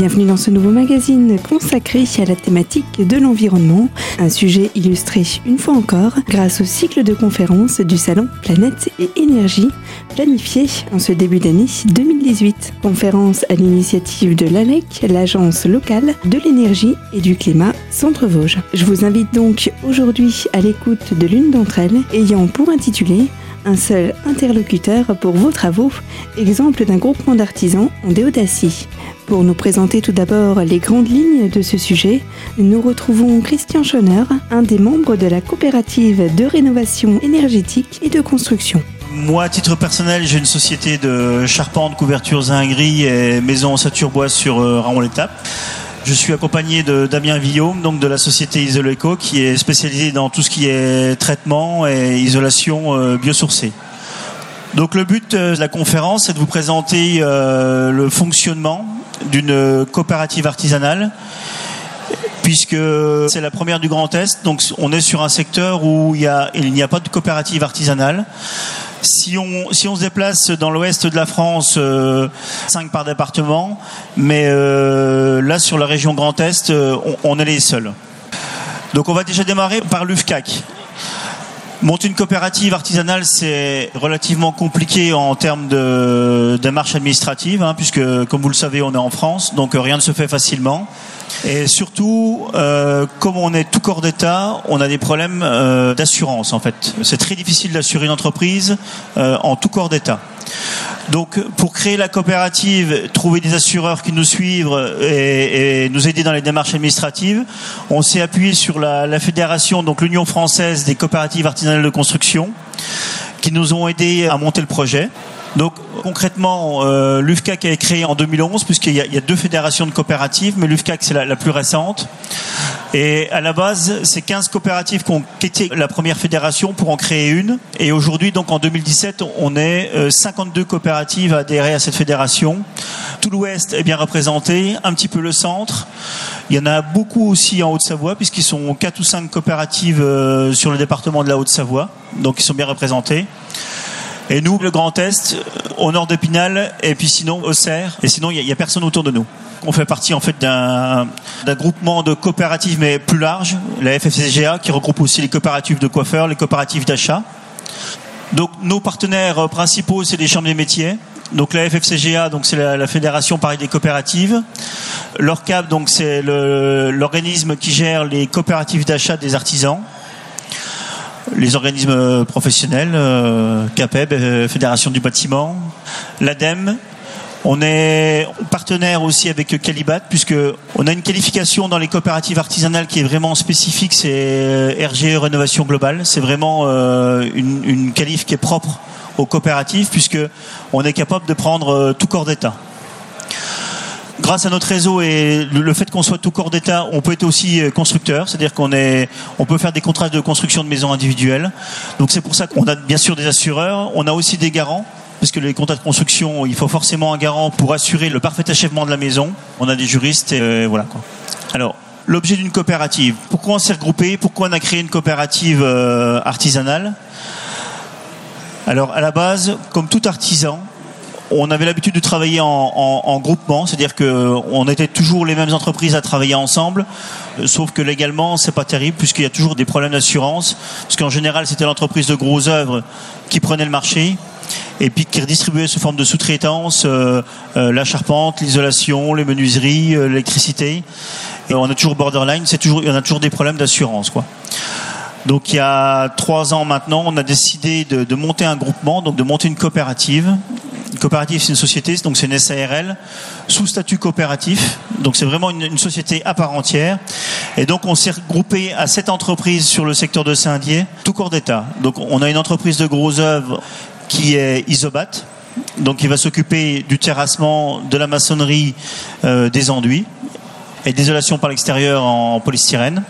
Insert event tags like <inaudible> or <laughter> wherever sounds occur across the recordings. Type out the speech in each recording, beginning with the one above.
Bienvenue dans ce nouveau magazine consacré à la thématique de l'environnement, un sujet illustré une fois encore grâce au cycle de conférences du salon Planète et Énergie planifié en ce début d'année 2018. Conférence à l'initiative de l'ALEC, l'agence locale de l'énergie et du climat Centre-Vosges. Je vous invite donc aujourd'hui à l'écoute de l'une d'entre elles ayant pour intitulé un seul interlocuteur pour vos travaux, exemple d'un groupement d'artisans en déodacie. Pour nous présenter tout d'abord les grandes lignes de ce sujet, nous retrouvons Christian Schoner, un des membres de la coopérative de rénovation énergétique et de construction. Moi, à titre personnel, j'ai une société de charpente, couvertures à gris et maison en bois sur euh. Je suis accompagné de Damien Villaume, donc de la société Isoleco, qui est spécialisée dans tout ce qui est traitement et isolation euh, biosourcée. Donc le but euh, de la conférence, c'est de vous présenter euh, le fonctionnement d'une coopérative artisanale, puisque c'est la première du Grand Est. Donc on est sur un secteur où il, n'y a pas de coopérative artisanale. Si on, on se déplace dans l'ouest de la France, euh, 5 par département, mais euh, là sur la région Grand Est, euh, on, est les seuls. Donc on va déjà démarrer par l'UFCAC. Monter une coopérative artisanale, c'est relativement compliqué en termes de démarche administrative, hein, puisque, comme vous le savez, on est en France, donc rien ne se fait facilement. Et surtout, euh, comme on est tout corps d'État, on a des problèmes euh, d'assurance en fait. C'est très difficile d'assurer une entreprise euh, en tout corps d'État. Donc, pour créer la coopérative, trouver des assureurs qui nous suivent et, et nous aider dans les démarches administratives, on s'est appuyé sur la, la fédération, donc l'Union française des coopératives artisanales de construction, qui nous ont aidés à monter le projet. Donc concrètement, euh, l'UFCAC a été créé en 2011 puisqu'il y, a deux fédérations de coopératives, mais l'UFCAC c'est la, plus récente. Et à la base, c'est 15 coopératives qui ont quitté la première fédération pour en créer une. Et aujourd'hui, donc en 2017, on est 52 euh, coopératives adhérées à cette fédération. Tout l'Ouest est bien représenté, un petit peu le centre. Il y en a beaucoup aussi en Haute-Savoie puisqu'ils sont 4 ou 5 coopératives euh, sur le département de la Haute-Savoie, donc ils sont bien représentés. Et nous, le Grand Est, au nord d'Épinal, et puis sinon au Cerf, et sinon il n'y a, personne autour de nous. On fait partie en fait d'un groupement de coopératives mais plus large, la FFCGA, qui regroupe aussi les coopératives de coiffeurs, les coopératives d'achat. Donc nos partenaires principaux, c'est les chambres des métiers. Donc la FFCGA, donc c'est la, fédération Paris des coopératives. L'ORCAP, donc c'est l'organisme qui gère les coopératives d'achat des artisans les organismes professionnels, euh, CAPEB, euh, Fédération du bâtiment, l'ADEME. On est partenaire aussi avec Calibat puisque on a une qualification dans les coopératives artisanales qui est vraiment spécifique, c'est euh, RGE Rénovation Globale. C'est vraiment une, une qualif qui est propre aux coopératives puisque on est capable de prendre tout corps d'État grâce à notre réseau et le fait qu'on soit tout corps d'État, on peut être aussi euh, constructeur, c'est-à-dire qu'on est, on peut faire des contrats de construction de maisons individuelles. Donc c'est pour ça qu'on a bien sûr des assureurs, on a aussi des garants. Parce que les contrats de construction, il faut forcément un garant pour assurer le parfait achèvement de la maison. On a des juristes et euh, voilà. Alors, l'objet d'une coopérative. Pourquoi on s'est regroupé? Pourquoi on a créé une coopérative euh, artisanale? Alors, à la base, comme tout artisan, on avait l'habitude de travailler en, groupement, c'est-à-dire qu'on était toujours les mêmes entreprises à travailler ensemble, euh, sauf que légalement c'est pas terrible puisqu'il y a toujours des problèmes d'assurance, parce qu'en général c'était l'entreprise de gros œuvres qui prenait le marché et puis qui redistribuait sous forme de sous-traitance euh, euh, la charpente, l'isolation, les menuiseries, l'électricité. Et on a toujours borderline, c'est toujours, en a toujours des problèmes d'assurance. Donc il y a trois ans maintenant, on a décidé de, monter un groupement, donc de monter une coopérative une coopérative, c'est une société, donc c'est une SARL sous statut coopératif. Donc c'est vraiment une, société à part entière. Et donc on s'est regroupé à cette entreprise sur le secteur de Saint-Dié, tout corps d'État. Donc on a une entreprise de gros œuvres qui est Isobat, donc qui va s'occuper du terrassement, de la maçonnerie, euh, des enduits et d'isolation par l'extérieur en polystyrène.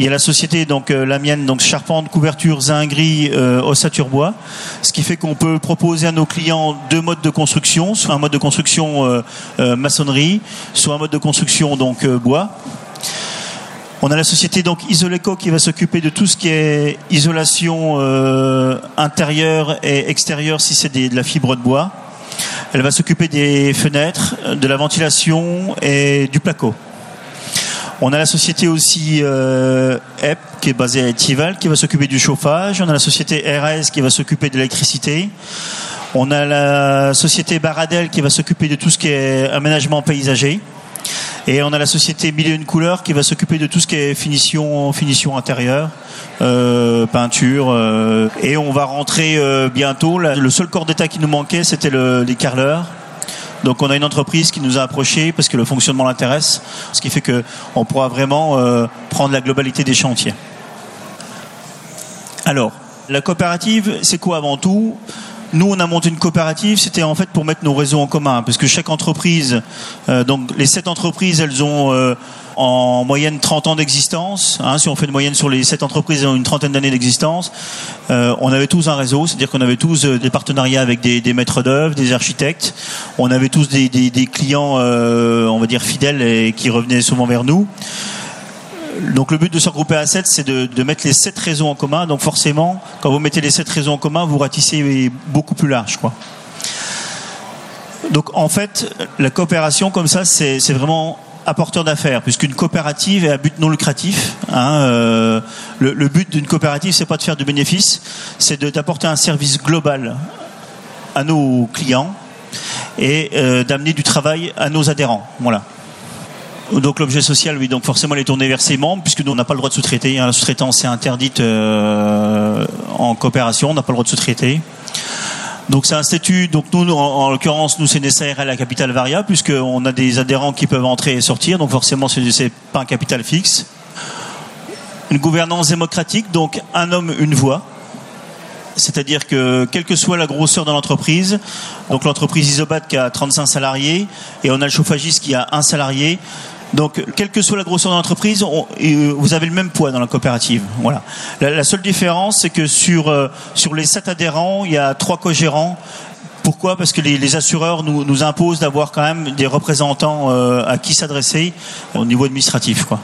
Il y a la société, donc euh, la mienne, donc charpente, couverture, zinc gris, euh, ossature bois. Ce qui fait qu'on peut proposer à nos clients deux modes de construction, soit un mode de construction euh, maçonnerie, soit un mode de construction bois. On a la société donc Isoleco qui va s'occuper de tout ce qui est isolation intérieure et extérieure si c'est de la fibre de bois. Elle va s'occuper des fenêtres, de la ventilation et du placo. On a la société aussi euh, EP qui est basée à Etival qui va s'occuper du chauffage. On a la société RS qui va s'occuper de l'électricité. On a la société Baradel qui va s'occuper de tout ce qui est aménagement paysager. Et on a la société Mille et une couleurs qui va s'occuper de tout ce qui est finition, finition intérieure, euh, peinture. euh, et on va rentrer euh, bientôt. Le seul corps d'état qui nous manquait, c'était le, les carreleurs. Donc on a une entreprise qui nous a approchés parce que le fonctionnement l'intéresse, ce qui fait que on pourra vraiment euh, prendre la globalité des chantiers. Alors, la coopérative, c'est quoi avant tout? Nous, on a monté une coopérative, c'était en fait pour mettre nos réseaux en commun, parce que chaque entreprise, euh, donc les sept entreprises, elles ont euh, en moyenne 30 ans d'existence. hein, si on fait une moyenne sur les sept entreprises, elles ont une trentaine d'années d'existence. Euh, on avait tous un réseau, c'est-à-dire qu'on avait tous euh, des partenariats avec des, maîtres d'œuvre, des architectes. On avait tous des, clients, euh, on va dire fidèles et qui revenaient souvent vers nous. Donc le but de se regrouper à 7, c'est de, de mettre les sept réseaux en commun. Donc forcément, quand vous mettez les sept réseaux en commun, vous ratissez beaucoup plus large. Quoi. Donc en fait, la coopération comme ça, c'est vraiment apporteur d'affaires, puisqu'une coopérative est à but non lucratif. hein, euh, le, but d'une coopérative, c'est pas de faire du bénéfice, c'est d'apporter un service global à nos clients et euh, d'amener du travail à nos adhérents. Voilà. Donc l'objet social, oui, donc forcément il est tourné vers ses membres, puisque nous on n'a pas le droit de sous-traiter. hein. La sous-traitance est interdite euh, en coopération, on n'a pas le droit de sous-traiter. Donc c'est un statut, donc nous, en, en l'occurrence, nous c'est une SARL à capital variable, puisqu'on a des adhérents qui peuvent entrer et sortir, donc forcément c'est pas un capital fixe. Une gouvernance démocratique, donc un homme, une voix. C'est-à-dire que quelle que soit la grosseur de l'entreprise, donc l'entreprise Isobat qui a 35 salariés et on a le chauffagiste qui a un salarié. Donc, quelle que soit la grosseur de l'entreprise, euh, vous avez le même poids dans la coopérative. Voilà. La, seule différence, c'est que sur euh, sur les sept adhérents, il y a trois co-gérants. Pourquoi? Parce que les, assureurs nous, nous imposent d'avoir quand même des représentants euh, à qui s'adresser au niveau administratif, quoi.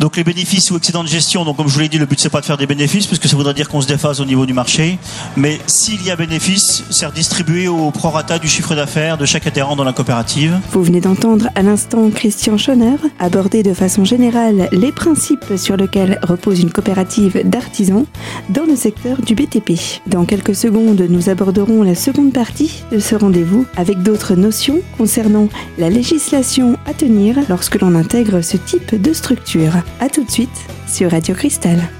Donc les bénéfices ou excédents de gestion, donc comme je vous l'ai dit, le but c'est pas de faire des bénéfices, parce que ça voudrait dire qu'on se déphase au niveau du marché. Mais s'il y a bénéfice, c'est redistribué au prorata du chiffre d'affaires de chaque adhérent dans la coopérative. Vous venez d'entendre à l'instant Christian Schoner aborder de façon générale les principes sur lesquels repose une coopérative d'artisans dans le secteur du BTP. Dans quelques secondes, nous aborderons la seconde partie de ce rendez-vous avec d'autres notions concernant la législation à tenir lorsque l'on intègre ce type de structure. A tout de suite sur Radio Cristal.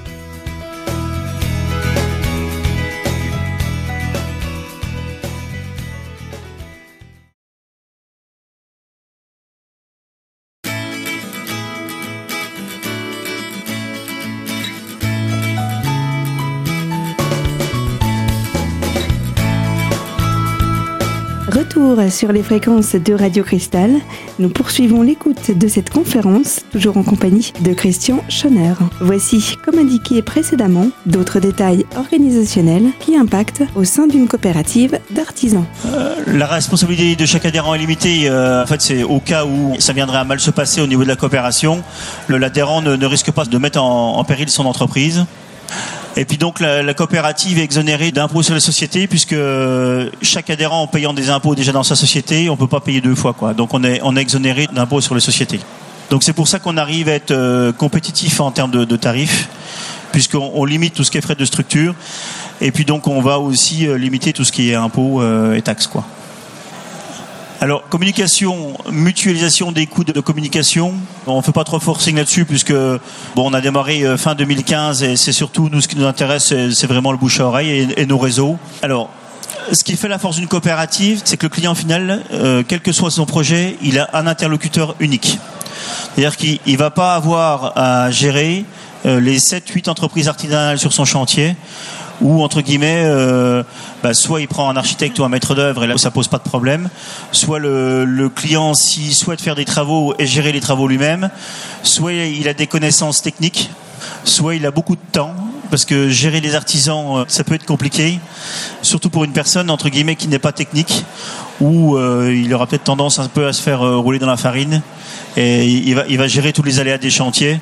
Retour sur les fréquences de Radio Cristal. Nous poursuivons l'écoute de cette conférence, toujours en compagnie de Christian Schoner. Voici, comme indiqué précédemment, d'autres détails organisationnels qui impactent au sein d'une coopérative d'artisans. La responsabilité de chaque adhérent est limitée. euh, en fait, c'est au cas où ça viendrait à mal se passer au niveau de la coopération, l'adhérent ne, ne risque pas de mettre en péril son entreprise. Et puis donc la, coopérative est exonérée d'impôts sur les sociétés puisque chaque adhérent en payant des impôts déjà dans sa société, on peut pas payer deux fois quoi. Donc on est on exonéré d'impôts sur les sociétés. Donc c'est pour ça qu'on arrive à être euh, compétitif en termes de, tarifs puisqu'on on limite tout ce qui est frais de structure et puis donc on va aussi euh, limiter tout ce qui est impôts euh, et taxes quoi. Alors, communication, mutualisation des coûts de communication. On ne fait pas trop forcing là-dessus puisque bon, on a démarré euh, fin 2015 et c'est surtout nous ce qui nous intéresse, c'est vraiment le bouche à oreille et, et nos réseaux. Alors, ce qui fait la force d'une coopérative, c'est que le client final, euh, quel que soit son projet, il a un interlocuteur unique. C'est-à-dire qu'il ne va pas avoir à gérer euh, les 7-8 entreprises artisanales sur son chantier ou entre guillemets, euh, bah, soit il prend un architecte ou un maître d'œuvre et là ça pose pas de problème, soit le, le client s'il souhaite faire des travaux et gérer les travaux lui-même, soit il a des connaissances techniques, soit il a beaucoup de temps parce que gérer les artisans euh, ça peut être compliqué, surtout pour une personne entre guillemets qui n'est pas technique ou euh, il aura peut-être tendance un peu à se faire euh, rouler dans la farine et il va, il va gérer tous les aléas des chantiers.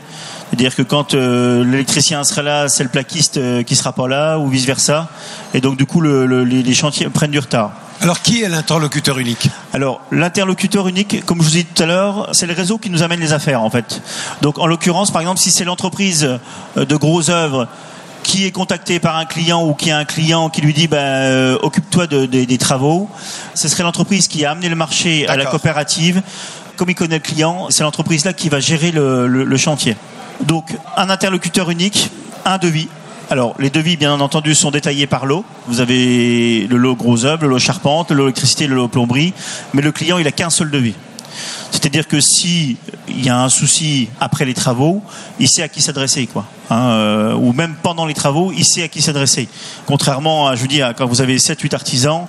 C'est-à-dire que quand euh, l'électricien sera là, c'est le plaquiste qui sera pas là, ou vice versa. Et donc du coup, le, le- les, les chantiers prennent du retard. Alors, qui est l'interlocuteur unique? Alors, l'interlocuteur unique, comme je vous ai dit tout à l'heure, c'est le réseau qui nous amène les affaires, en fait. Donc, en l'occurrence, par exemple, si c'est l'entreprise de gros œuvres qui est contacté par un client ou qui a un client qui lui dit ben, euh, occupe-toi des travaux, ce serait l'entreprise qui a amené le marché à la coopérative. Comme il connaît le client, c'est l'entreprise là qui va gérer le chantier. Donc un interlocuteur unique, un devis alors, les devis, bien entendu, sont détaillés par lot. Vous avez le lot gros œuvre, le lot charpente, le lot électricité, le lot plomberie. Mais le client, il a qu'un seul devis. C'est-à-dire que si il y a un souci après les travaux, il sait à qui s'adresser, quoi. Hein, euh, ou même pendant les travaux, il sait à qui s'adresser. Contrairement à, je vous dis, quand vous avez 7-8 artisans,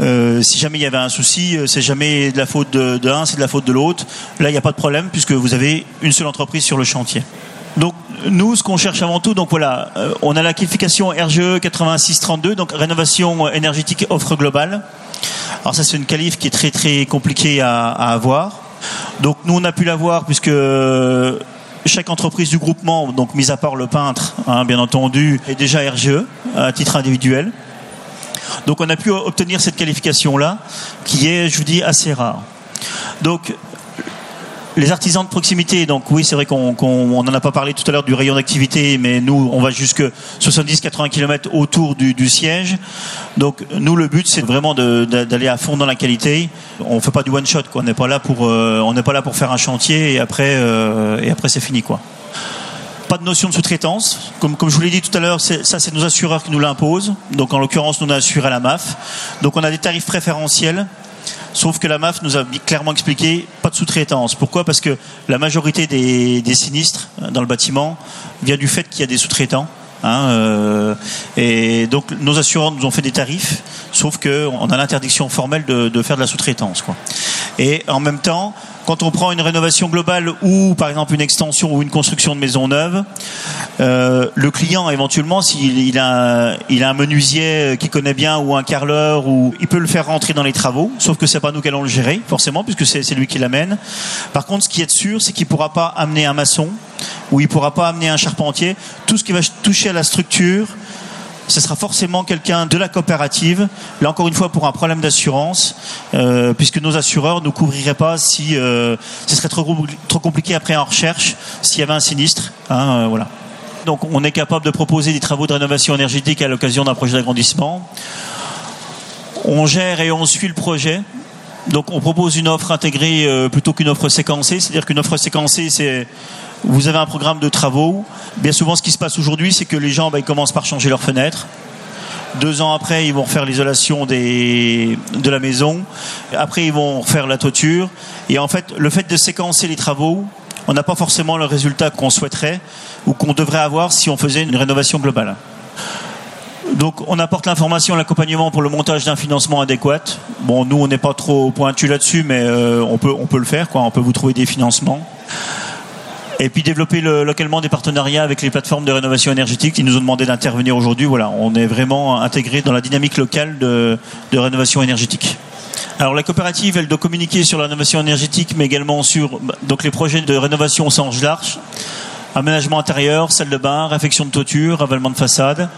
euh, si jamais il y avait un souci, euh, c'est jamais de la faute de, de c'est de la faute de l'autre. Là, il n'y a pas de problème puisque vous avez une seule entreprise sur le chantier. Donc nous, ce qu'on cherche avant tout, donc voilà, on a la qualification RGE 8632, donc rénovation énergétique offre globale. Alors ça, c'est une qualif qui est très très compliquée à, avoir. Donc nous, on a pu l'avoir puisque chaque entreprise du groupement, donc mis à part le peintre, hein, bien entendu, est déjà RGE à titre individuel. Donc on a pu obtenir cette qualification-là, qui est, je vous dis, assez rare. Les artisans de proximité, donc oui, c'est vrai qu'on n'en a pas parlé tout à l'heure du rayon d'activité, mais nous, on va jusque 70-80 km autour du, siège. Donc nous, le but, c'est vraiment d'aller à fond dans la qualité. On fait pas du one shot, quoi. On n'est pas là pour, euh, faire un chantier et après, euh, et après c'est fini, quoi. Pas de notion de sous-traitance. Comme, je vous l'ai dit tout à l'heure, ça, c'est nos assureurs qui nous l'imposent. Donc en l'occurrence, nous on a la MAF. Donc on a des tarifs préférentiels Sauf que la MAF nous a clairement expliqué sous-traitance. Pourquoi? Parce que la majorité des, sinistres euh, dans le bâtiment vient du fait qu'il y a des sous-traitants. Hein, euh, et donc nos assureurs nous ont fait des tarifs, sauf qu'on a l'interdiction formelle de, de, faire de la sous-traitance. Et en même temps, quand on prend une rénovation globale ou par exemple une extension ou une construction de maison neuve, euh, le client éventuellement s'il il a, il a un menuisier qui connaît bien ou un carreleur ou il peut le faire rentrer dans les travaux, sauf que c'est pas nous qui allons le gérer forcément puisque c'est lui qui l'amène. Par contre, ce qui est sûr, c'est qu'il pourra pas amener un maçon ou il pourra pas amener un charpentier. Tout ce qui va toucher à la structure, ce sera forcément quelqu'un de la coopérative, là encore une fois pour un problème d'assurance, euh, puisque nos assureurs ne couvriraient pas si euh, ce serait trop, compliqué après en recherche s'il y avait un sinistre. Hein, euh, voilà. Donc on est capable de proposer des travaux de rénovation énergétique à l'occasion d'un projet d'agrandissement. On gère et on suit le projet. Donc on propose une offre intégrée plutôt qu'une offre séquencée, c'est-à-dire qu'une offre séquencée c'est vous avez un programme de travaux. Bien souvent, ce qui se passe aujourd'hui, c'est que les gens, bah, ils commencent par changer leurs fenêtres. Deux ans après, ils vont refaire l'isolation de la maison. Après, ils vont refaire la toiture. Et en fait, le fait de séquencer les travaux, on n'a pas forcément le résultat qu'on souhaiterait ou qu'on devrait avoir si on faisait une rénovation globale. Donc on apporte l'information, l'accompagnement pour le montage d'un financement adéquat. Bon, nous on n'est pas trop pointu là-dessus, mais euh, on peut on peut le faire. On peut vous trouver des financements et puis développer localement des partenariats avec les plateformes de rénovation énergétique qui nous ont demandé d'intervenir aujourd'hui. Voilà, on est vraiment intégré dans la dynamique locale de, rénovation énergétique. Alors la coopérative, elle doit communiquer sur la rénovation énergétique, mais également sur les projets de rénovation au sens large, aménagement intérieur, salle de bain, réfection de toiture, ravalement de façade.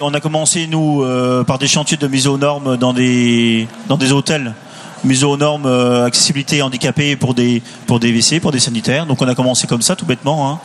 On a commencé nous euh, par des chantiers de mise aux normes dans des dans des hôtels mise aux normes euh, accessibilité handicapée pour des pour des WC, pour des sanitaires. Donc on a commencé comme ça tout bêtement. Hein.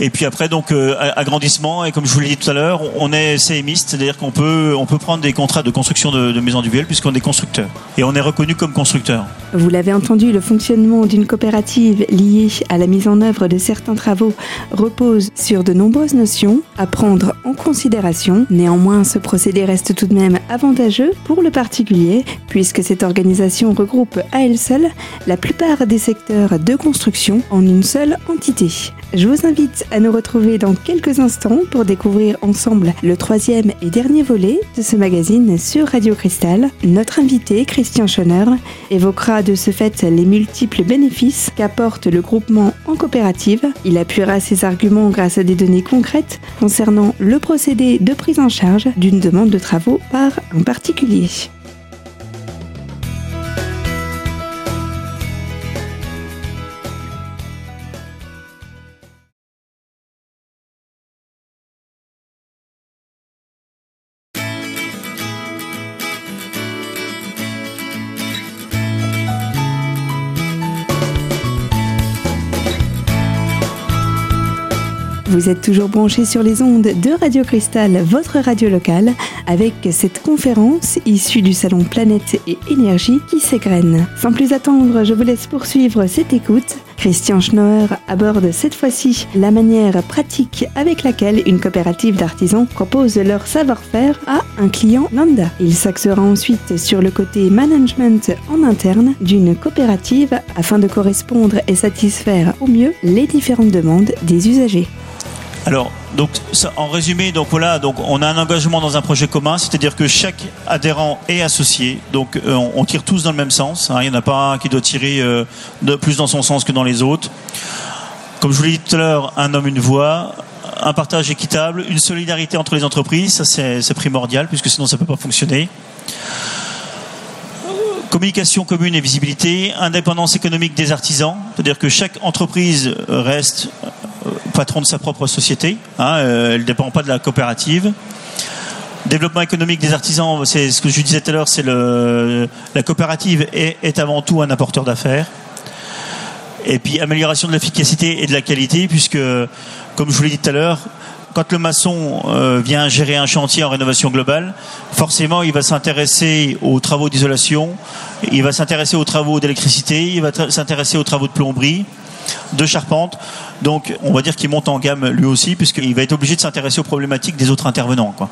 Et puis après, donc euh, agrandissement. Et comme je vous l'ai dit tout à l'heure, on est CMiste, c'est-à-dire qu'on peut on peut prendre des contrats de construction de, de maisons individuelles puisqu'on est constructeur et on est reconnu comme constructeur. Vous l'avez entendu, le fonctionnement d'une coopérative liée à la mise en œuvre de certains travaux repose sur de nombreuses notions à prendre en considération. Néanmoins, ce procédé reste tout de même avantageux pour le particulier puisque cette organisation regroupe à elle seule la plupart des secteurs de construction en une seule entité. Je vous invite à nous retrouver dans quelques instants pour découvrir ensemble le troisième et dernier volet de ce magazine sur Radio Cristal. Notre invité, Christian Schoner, évoquera de ce fait les multiples bénéfices qu'apporte le groupement en coopérative. Il appuiera ses arguments grâce à des données concrètes concernant le procédé de prise en charge d'une demande de travaux par un particulier. Vous êtes toujours branchés sur les ondes de Radio Cristal, votre radio locale, avec cette conférence issue du salon Planète et Énergie qui s'égrène. Sans plus attendre, je vous laisse poursuivre cette écoute. Christian Schnoer aborde cette fois-ci la manière pratique avec laquelle une coopérative d'artisans propose leur savoir-faire à un client lambda. Il s'axera ensuite sur le côté management en interne d'une coopérative afin de correspondre et satisfaire au mieux les différentes demandes des usagers. Alors, donc, en résumé, donc voilà, donc on a un engagement dans un projet commun, c'est-à-dire que chaque adhérent est associé, donc euh, on, tire tous dans le même sens. Hein. il n'y en a pas un qui doit tirer euh, de plus dans son sens que dans les autres. Comme je vous l'ai dit tout à l'heure, un homme, une voix, un partage équitable, une solidarité entre les entreprises, ça c'est primordial, puisque sinon ça ne peut pas fonctionner communication commune et visibilité, indépendance économique des artisans, c'est-à-dire que chaque entreprise reste euh, patron de sa propre société, hein, euh, elle ne dépend pas de la coopérative. Développement économique des artisans, c'est ce que je disais tout à l'heure, c'est le la coopérative est, est avant tout un apporteur d'affaires. Et puis amélioration de l'efficacité et de la qualité, puisque, comme je vous l'ai dit tout à l'heure, quand le maçon euh, vient gérer un chantier en rénovation globale, forcément, il va s'intéresser aux travaux d'isolation, il va s'intéresser aux travaux d'électricité, il va s'intéresser aux travaux de plomberie, de charpente. Donc, on va dire qu'il monte en gamme lui aussi, puisqu'il va être obligé de s'intéresser aux problématiques des autres intervenants. Quoi.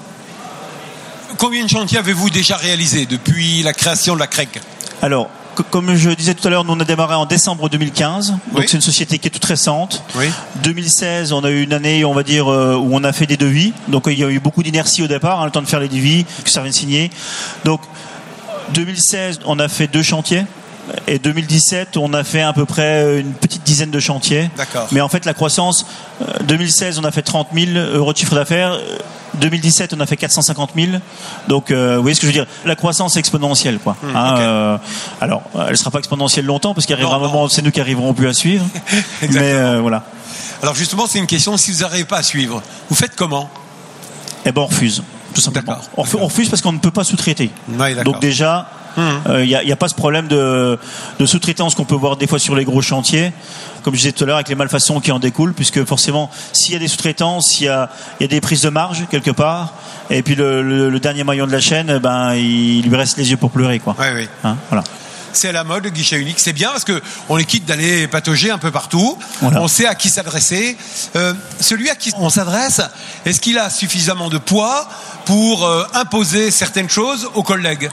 Combien de chantiers avez-vous déjà réalisés depuis la création de la CREC? Alors, comme je disais tout à l'heure, nous on a démarré en décembre 2015, donc c'est une société qui est toute récente. 2016, on a eu une année, on va dire, euh, où on a fait des devis. Donc il y a eu beaucoup d'inertie au départ, hein, le temps de faire les devis, que ça vient de signer. Donc 2016, on a fait deux chantiers. Et 2017, on a fait à peu près une petite dizaine de chantiers. Mais en fait, la croissance, 2016, euh, on a fait 30 000 euros de chiffre d'affaires. 2017, on a fait 450 000. Donc, euh, vous voyez ce que je veux dire? La croissance est exponentielle, quoi. Hmm, hein, euh, alors, elle ne sera pas exponentielle longtemps parce qu'il arrivera un moment, c'est nous qui arriverons plus à suivre. <laughs> mais euh, voilà. Alors justement, c'est une question. Si vous n'arrivez pas à suivre, vous faites comment? Eh ben, on refuse, tout simplement. On, refuse parce qu'on ne peut pas sous-traiter. Donc déjà, il hmm. n'y a, a, pas ce problème de, de sous-traitance qu'on peut voir des fois sur les gros chantiers comme je disais tout à l'heure, avec les malfaçons qui en découlent, puisque forcément, s'il y a des sous-traitances, il y a, des prises de marge quelque part, et puis le, dernier maillon de la chaîne, ben, il, lui reste les yeux pour pleurer, quoi. Oui, oui. Hein, voilà c'est la mode, le guichet unique. C'est bien parce que on les quitte d'aller patauger un peu partout. On sait à qui s'adresser. Euh, celui à qui on s'adresse, est-ce qu'il a suffisamment de poids pour euh, imposer certaines choses aux collègues?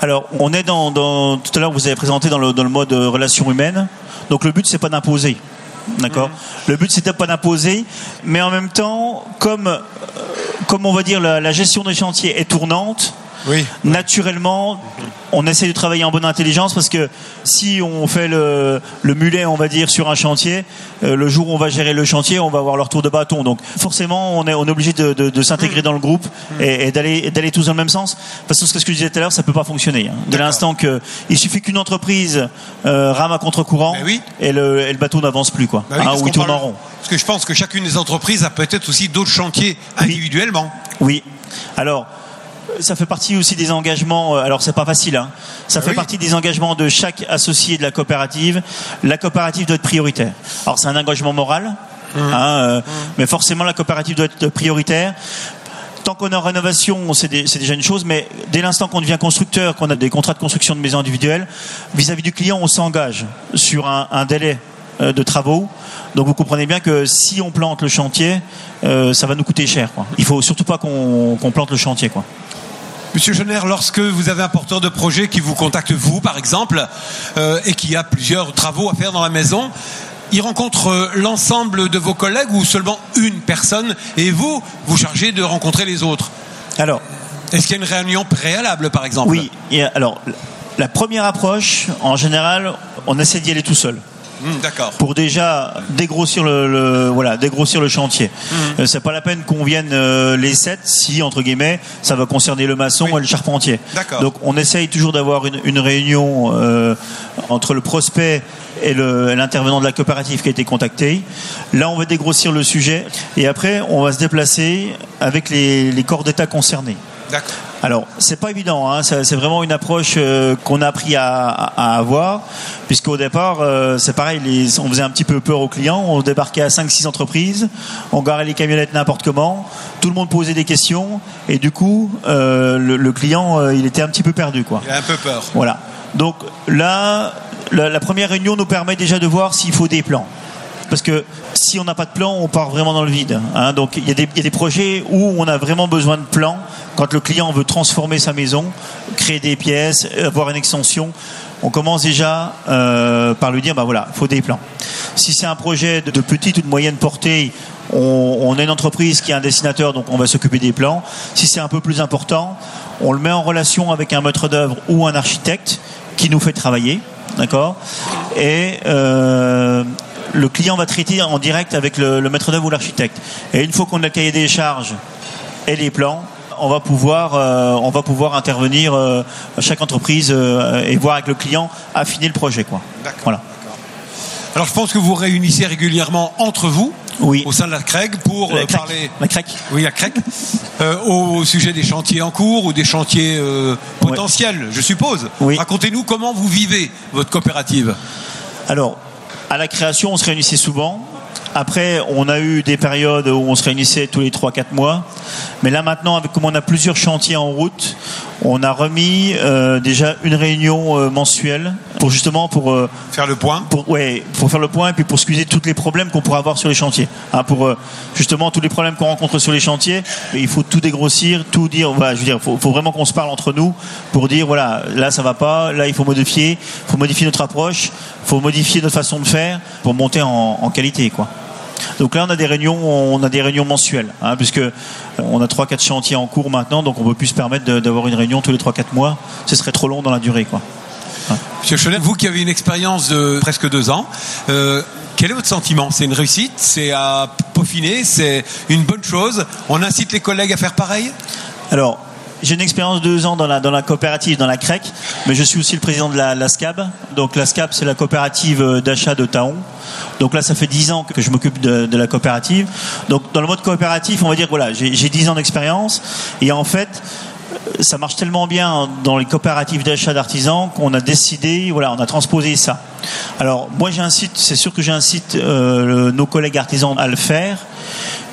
Alors, on est dans, tout à l'heure, vous avez présenté dans le, dans le mode euh, relation humaine. Donc le but, c'est pas d'imposer. D'accord. Mhm. Le but, c'était pas d'imposer, mais en même temps, comme, euh, comme on va dire, la, gestion des chantiers est tournante. Naturellement, on essaie de travailler en bonne intelligence parce que si on fait le, mulet, on va dire, sur un chantier, euh, le jour où on va gérer le chantier, on va avoir leur tour de bâton. Donc forcément, on est, on est obligé de, s'intégrer dans le groupe et, d'aller, d'aller tous dans le même sens. Parce que ce que je disais tout à l'heure, ça peut pas fonctionner. Hein. De l'instant que il suffit qu'une entreprise euh, rame à contre-courant et, le, bateau n'avance plus, quoi. Bah hein, ou il tourne en rond. Parce que je pense que chacune des entreprises a peut-être aussi d'autres chantiers individuellement. Oui. Alors, ça fait partie aussi des engagements. Euh, alors c'est pas facile. Hein. Ça fait partie des engagements de chaque associé de la coopérative. La coopérative doit être prioritaire. Alors c'est un engagement moral, mmh. hein, euh, mmh. mais forcément la coopérative doit être prioritaire. Tant qu'on est en rénovation, c'est déjà une chose, mais dès l'instant qu'on devient constructeur, qu'on a des contrats de construction de maisons individuelles, vis-à-vis du client, on s'engage sur un, délai euh, de travaux. Donc vous comprenez bien que si on plante le chantier, ça va nous coûter cher. Quoi. Il faut surtout pas qu'on plante le chantier. Quoi. Monsieur Jenner, lorsque vous avez un porteur de projet qui vous contacte, vous par exemple, euh, et qui a plusieurs travaux à faire dans la maison, il rencontre euh, l'ensemble de vos collègues ou seulement une personne et vous, vous chargez de rencontrer les autres? Alors, est-ce qu'il y a une réunion préalable par exemple? Oui, alors la première approche, en général, on essaie d'y aller tout seul. D'accord. Pour déjà dégrossir le, voilà dégrossir le chantier. Hmm. Euh, c'est pas la peine qu'on vienne euh, les sept si entre guillemets ça va concerner le maçon et le charpentier. Donc on essaye toujours d'avoir une, réunion euh, entre le prospect et l'intervenant de la coopérative qui a été contacté. Là on va dégrossir le sujet et après on va se déplacer avec les, les corps d'État concernés. D'accord. Alors, c'est pas évident, hein, c'est vraiment une approche euh, qu'on a appris à, à avoir, puisqu'au départ, euh, c'est pareil, les- on faisait un petit peu peur aux clients, on débarquait à 5-6 entreprises, on garait les camionnettes n'importe comment, tout le monde posait des questions, et du coup, euh, le, le client, il était un petit peu perdu, quoi. Il a un peu peur. Voilà. Donc là, la, la première réunion nous permet déjà de voir s'il faut des plans. Parce que si on n'a pas de plan, on part vraiment dans le vide. hein. Donc il y, a des- a projets où on a vraiment besoin de plans. Quand le client veut transformer sa maison, créer des pièces, avoir une extension, on commence déjà euh, par lui dire, bah voilà, il faut des plans. Si c'est un projet de, petite ou de moyenne portée, on, on a une entreprise qui est un dessinateur, donc on va s'occuper des plans. Si c'est un peu plus important, on le met en relation avec un maître d'œuvre ou un architecte qui nous fait travailler, d'accord? Et euh, le client va traiter en direct avec le, le maître d'œuvre ou l'architecte. Et une fois qu'on a le cahier des charges et les plans, on va pouvoir, euh, on va pouvoir intervenir euh, à chaque entreprise euh, et voir avec le client affiner le projet, quoi. Voilà. Alors je pense que vous réunissez régulièrement entre vous, Oui. au sein de la CREG, pour La euh, parler La craque. oui, la CREG, <laughs> au sujet des chantiers en cours ou des chantiers potentiels, je suppose. Oui. Racontez-nous comment vous vivez votre coopérative. Alors, à la création, on se réunissait souvent. Après, on a eu des périodes où on se réunissait tous les 3-4 mois. Mais là maintenant, avec, comme on a plusieurs chantiers en route, on a remis euh, déjà une réunion euh, mensuelle pour justement pour, euh, Faire le point. pour, ouais, pour faire le point et puis pour scuser tous les problèmes qu'on pourrait avoir sur les chantiers. Hein, pour justement tous les problèmes qu'on rencontre sur les chantiers, il faut tout dégrossir, tout dire. Voilà, je veux dire, faut, faut vraiment qu'on se parle entre nous pour dire voilà, là ça va pas, là il faut modifier, faut modifier notre approche, faut modifier notre façon de faire pour monter en, en qualité, quoi. Donc là, on a des réunions, on a des réunions mensuelles, hein, puisque euh, on a trois, quatre chantiers en cours maintenant, donc on peut plus se permettre d'avoir une réunion tous les trois, quatre mois. Ce serait trop long dans la durée, quoi. Monsieur Chenet, vous qui avez une expérience de presque deux ans, euh, quel est votre sentiment? C'est une réussite? C'est à peaufiner? C'est une bonne chose? On incite les collègues à faire pareil? Alors, j'ai une expérience de deux ans dans la, coopérative, dans la CREC, mais je suis aussi le président de la, SCAB. Donc la SCAB, c'est la coopérative euh, d'achat de Taon. Donc là, ça fait dix ans que je m'occupe de, la coopérative. Donc dans le mode coopératif, on va dire, voilà, j'ai dix ans d'expérience. Et en fait, euh, ça marche tellement bien dans les coopératives d'achat d'artisans qu'on a décidé, voilà, on a transposé ça. Alors moi j'incite, c'est sûr que j'incite euh, nos collègues artisans à le faire,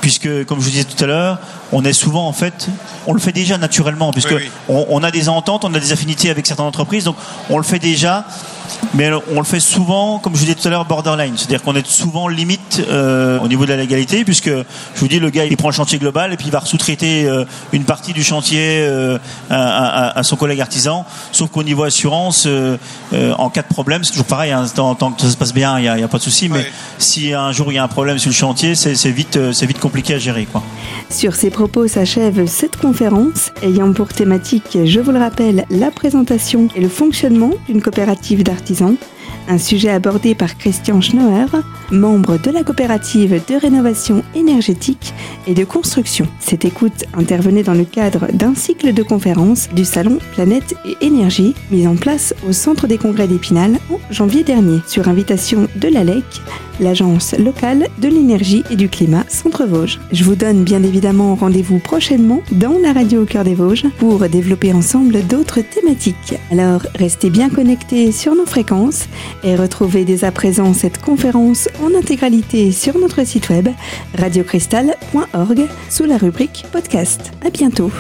puisque comme je vous disais tout à l'heure, on est souvent en fait, on le fait déjà naturellement, puisque Oui, oui. On, on a des ententes, on a des affinités avec certaines entreprises, donc on le fait déjà. Mais on le fait souvent, comme je vous disais tout à l'heure, borderline. C'est-à-dire qu'on est souvent limite euh, au niveau de la légalité, puisque je vous dis, le gars, il prend le chantier global et puis il va sous-traiter euh, une partie du chantier euh, à, à- à son collègue artisan. Sauf qu'au niveau assurance, euh, euh, en cas de problème, c'est toujours pareil. Hein, tant, tant que ça se passe bien, il n'y a, il y a pas de souci. Mais si un jour il y a un problème sur le chantier, c'est vite, c'est vite compliqué à gérer. Quoi. Sur ces propos s'achève cette conférence, ayant pour thématique, je vous le rappelle, la présentation et le fonctionnement d'une coopérative d'artisans. Un sujet abordé par Christian Schnauer, membre de la coopérative de rénovation énergétique et de construction. Cette écoute intervenait dans le cadre d'un cycle de conférences du salon Planète et Énergie, mis en place au Centre des Congrès d'Épinal en janvier dernier, sur invitation de l'ALEC, l'Agence locale de l'énergie et du climat Centre-Vosges. Je vous donne bien évidemment rendez-vous prochainement dans la radio au cœur des Vosges pour développer ensemble d'autres thématiques. Alors restez bien connectés sur nos fréquences et retrouvez dès à présent cette conférence en intégralité sur notre site web radiocristal.org sous la rubrique podcast. À bientôt.